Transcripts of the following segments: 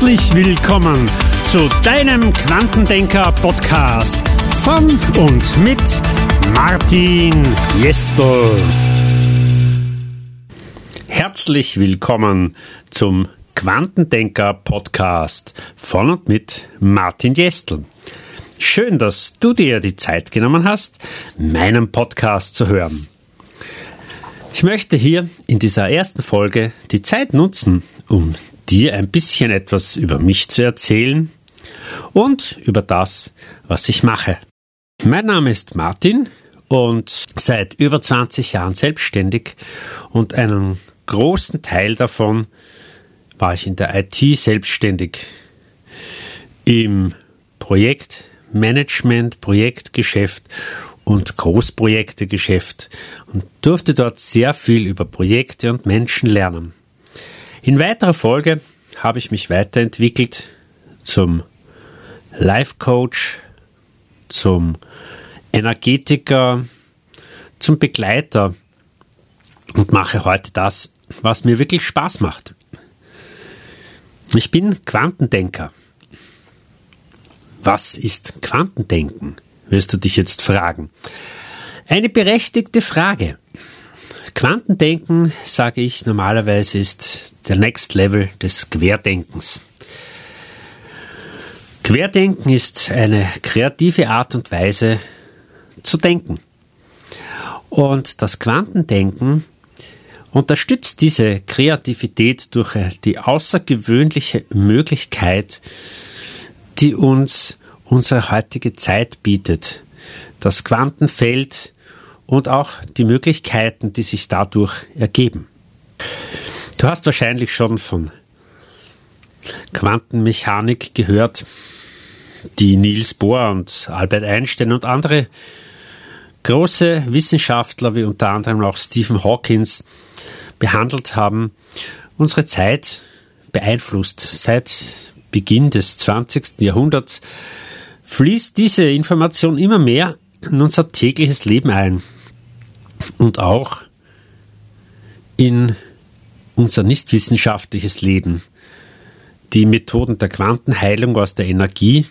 Herzlich willkommen zu deinem Quantendenker-Podcast von und mit Martin Jestel. Herzlich willkommen zum Quantendenker-Podcast von und mit Martin Jestel. Schön, dass du dir die Zeit genommen hast, meinen Podcast zu hören. Ich möchte hier in dieser ersten Folge die Zeit nutzen, um dir ein bisschen etwas über mich zu erzählen und über das, was ich mache. Mein Name ist Martin und seit über 20 Jahren selbstständig und einen großen Teil davon war ich in der IT selbstständig. Im Projektmanagement, Projektgeschäft und Großprojektegeschäft und durfte dort sehr viel über Projekte und Menschen lernen. In weiterer Folge habe ich mich weiterentwickelt zum Life Coach, zum Energetiker, zum Begleiter und mache heute das, was mir wirklich Spaß macht. Ich bin Quantendenker. Was ist Quantendenken? wirst du dich jetzt fragen. Eine berechtigte Frage. Quantendenken, sage ich normalerweise, ist der Next Level des Querdenkens. Querdenken ist eine kreative Art und Weise zu denken. Und das Quantendenken unterstützt diese Kreativität durch die außergewöhnliche Möglichkeit, die uns unsere heutige Zeit bietet. Das Quantenfeld und auch die Möglichkeiten, die sich dadurch ergeben. Du hast wahrscheinlich schon von Quantenmechanik gehört, die Niels Bohr und Albert Einstein und andere große Wissenschaftler wie unter anderem auch Stephen Hawkins behandelt haben, unsere Zeit beeinflusst. Seit Beginn des 20. Jahrhunderts fließt diese Information immer mehr in unser tägliches Leben ein und auch in unser nicht wissenschaftliches Leben. Die Methoden der Quantenheilung aus der Energie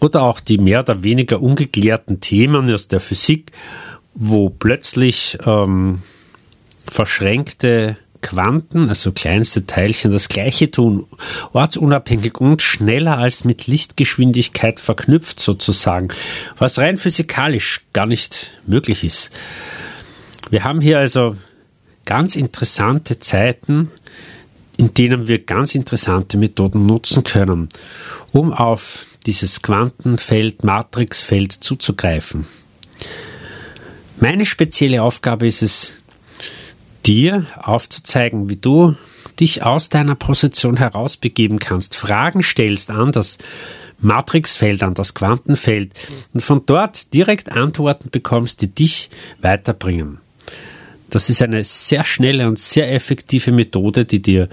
oder auch die mehr oder weniger ungeklärten Themen aus der Physik, wo plötzlich ähm, verschränkte Quanten, also kleinste Teilchen, das gleiche tun, ortsunabhängig und schneller als mit Lichtgeschwindigkeit verknüpft sozusagen, was rein physikalisch gar nicht möglich ist. Wir haben hier also ganz interessante Zeiten, in denen wir ganz interessante Methoden nutzen können, um auf dieses Quantenfeld, Matrixfeld zuzugreifen. Meine spezielle Aufgabe ist es, dir aufzuzeigen, wie du dich aus deiner Position herausbegeben kannst, Fragen stellst an das Matrixfeld, an das Quantenfeld und von dort direkt Antworten bekommst, die dich weiterbringen. Das ist eine sehr schnelle und sehr effektive Methode, die dir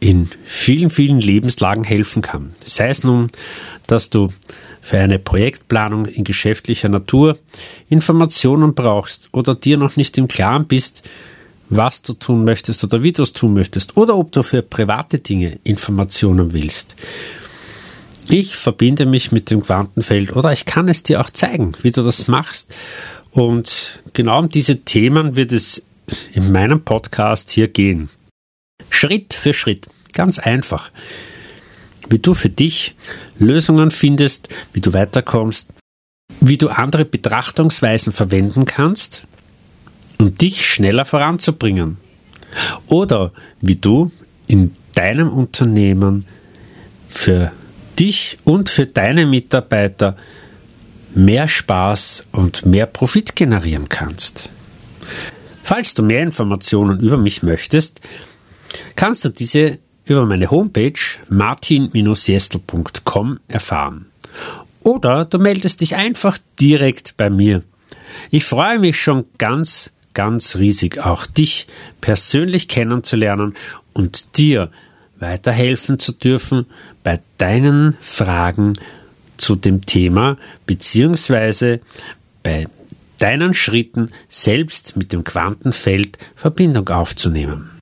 in vielen, vielen Lebenslagen helfen kann. Sei es nun, dass du für eine Projektplanung in geschäftlicher Natur Informationen brauchst oder dir noch nicht im Klaren bist, was du tun möchtest oder wie du es tun möchtest oder ob du für private Dinge Informationen willst. Ich verbinde mich mit dem Quantenfeld oder ich kann es dir auch zeigen, wie du das machst. Und genau um diese Themen wird es in meinem Podcast hier gehen. Schritt für Schritt, ganz einfach. Wie du für dich Lösungen findest, wie du weiterkommst, wie du andere Betrachtungsweisen verwenden kannst, um dich schneller voranzubringen. Oder wie du in deinem Unternehmen für dich und für deine Mitarbeiter mehr Spaß und mehr Profit generieren kannst. Falls du mehr Informationen über mich möchtest, kannst du diese über meine Homepage martin-jestel.com erfahren. Oder du meldest dich einfach direkt bei mir. Ich freue mich schon ganz ganz riesig, auch dich persönlich kennenzulernen und dir weiterhelfen zu dürfen bei deinen Fragen zu dem Thema beziehungsweise bei deinen Schritten selbst mit dem Quantenfeld Verbindung aufzunehmen.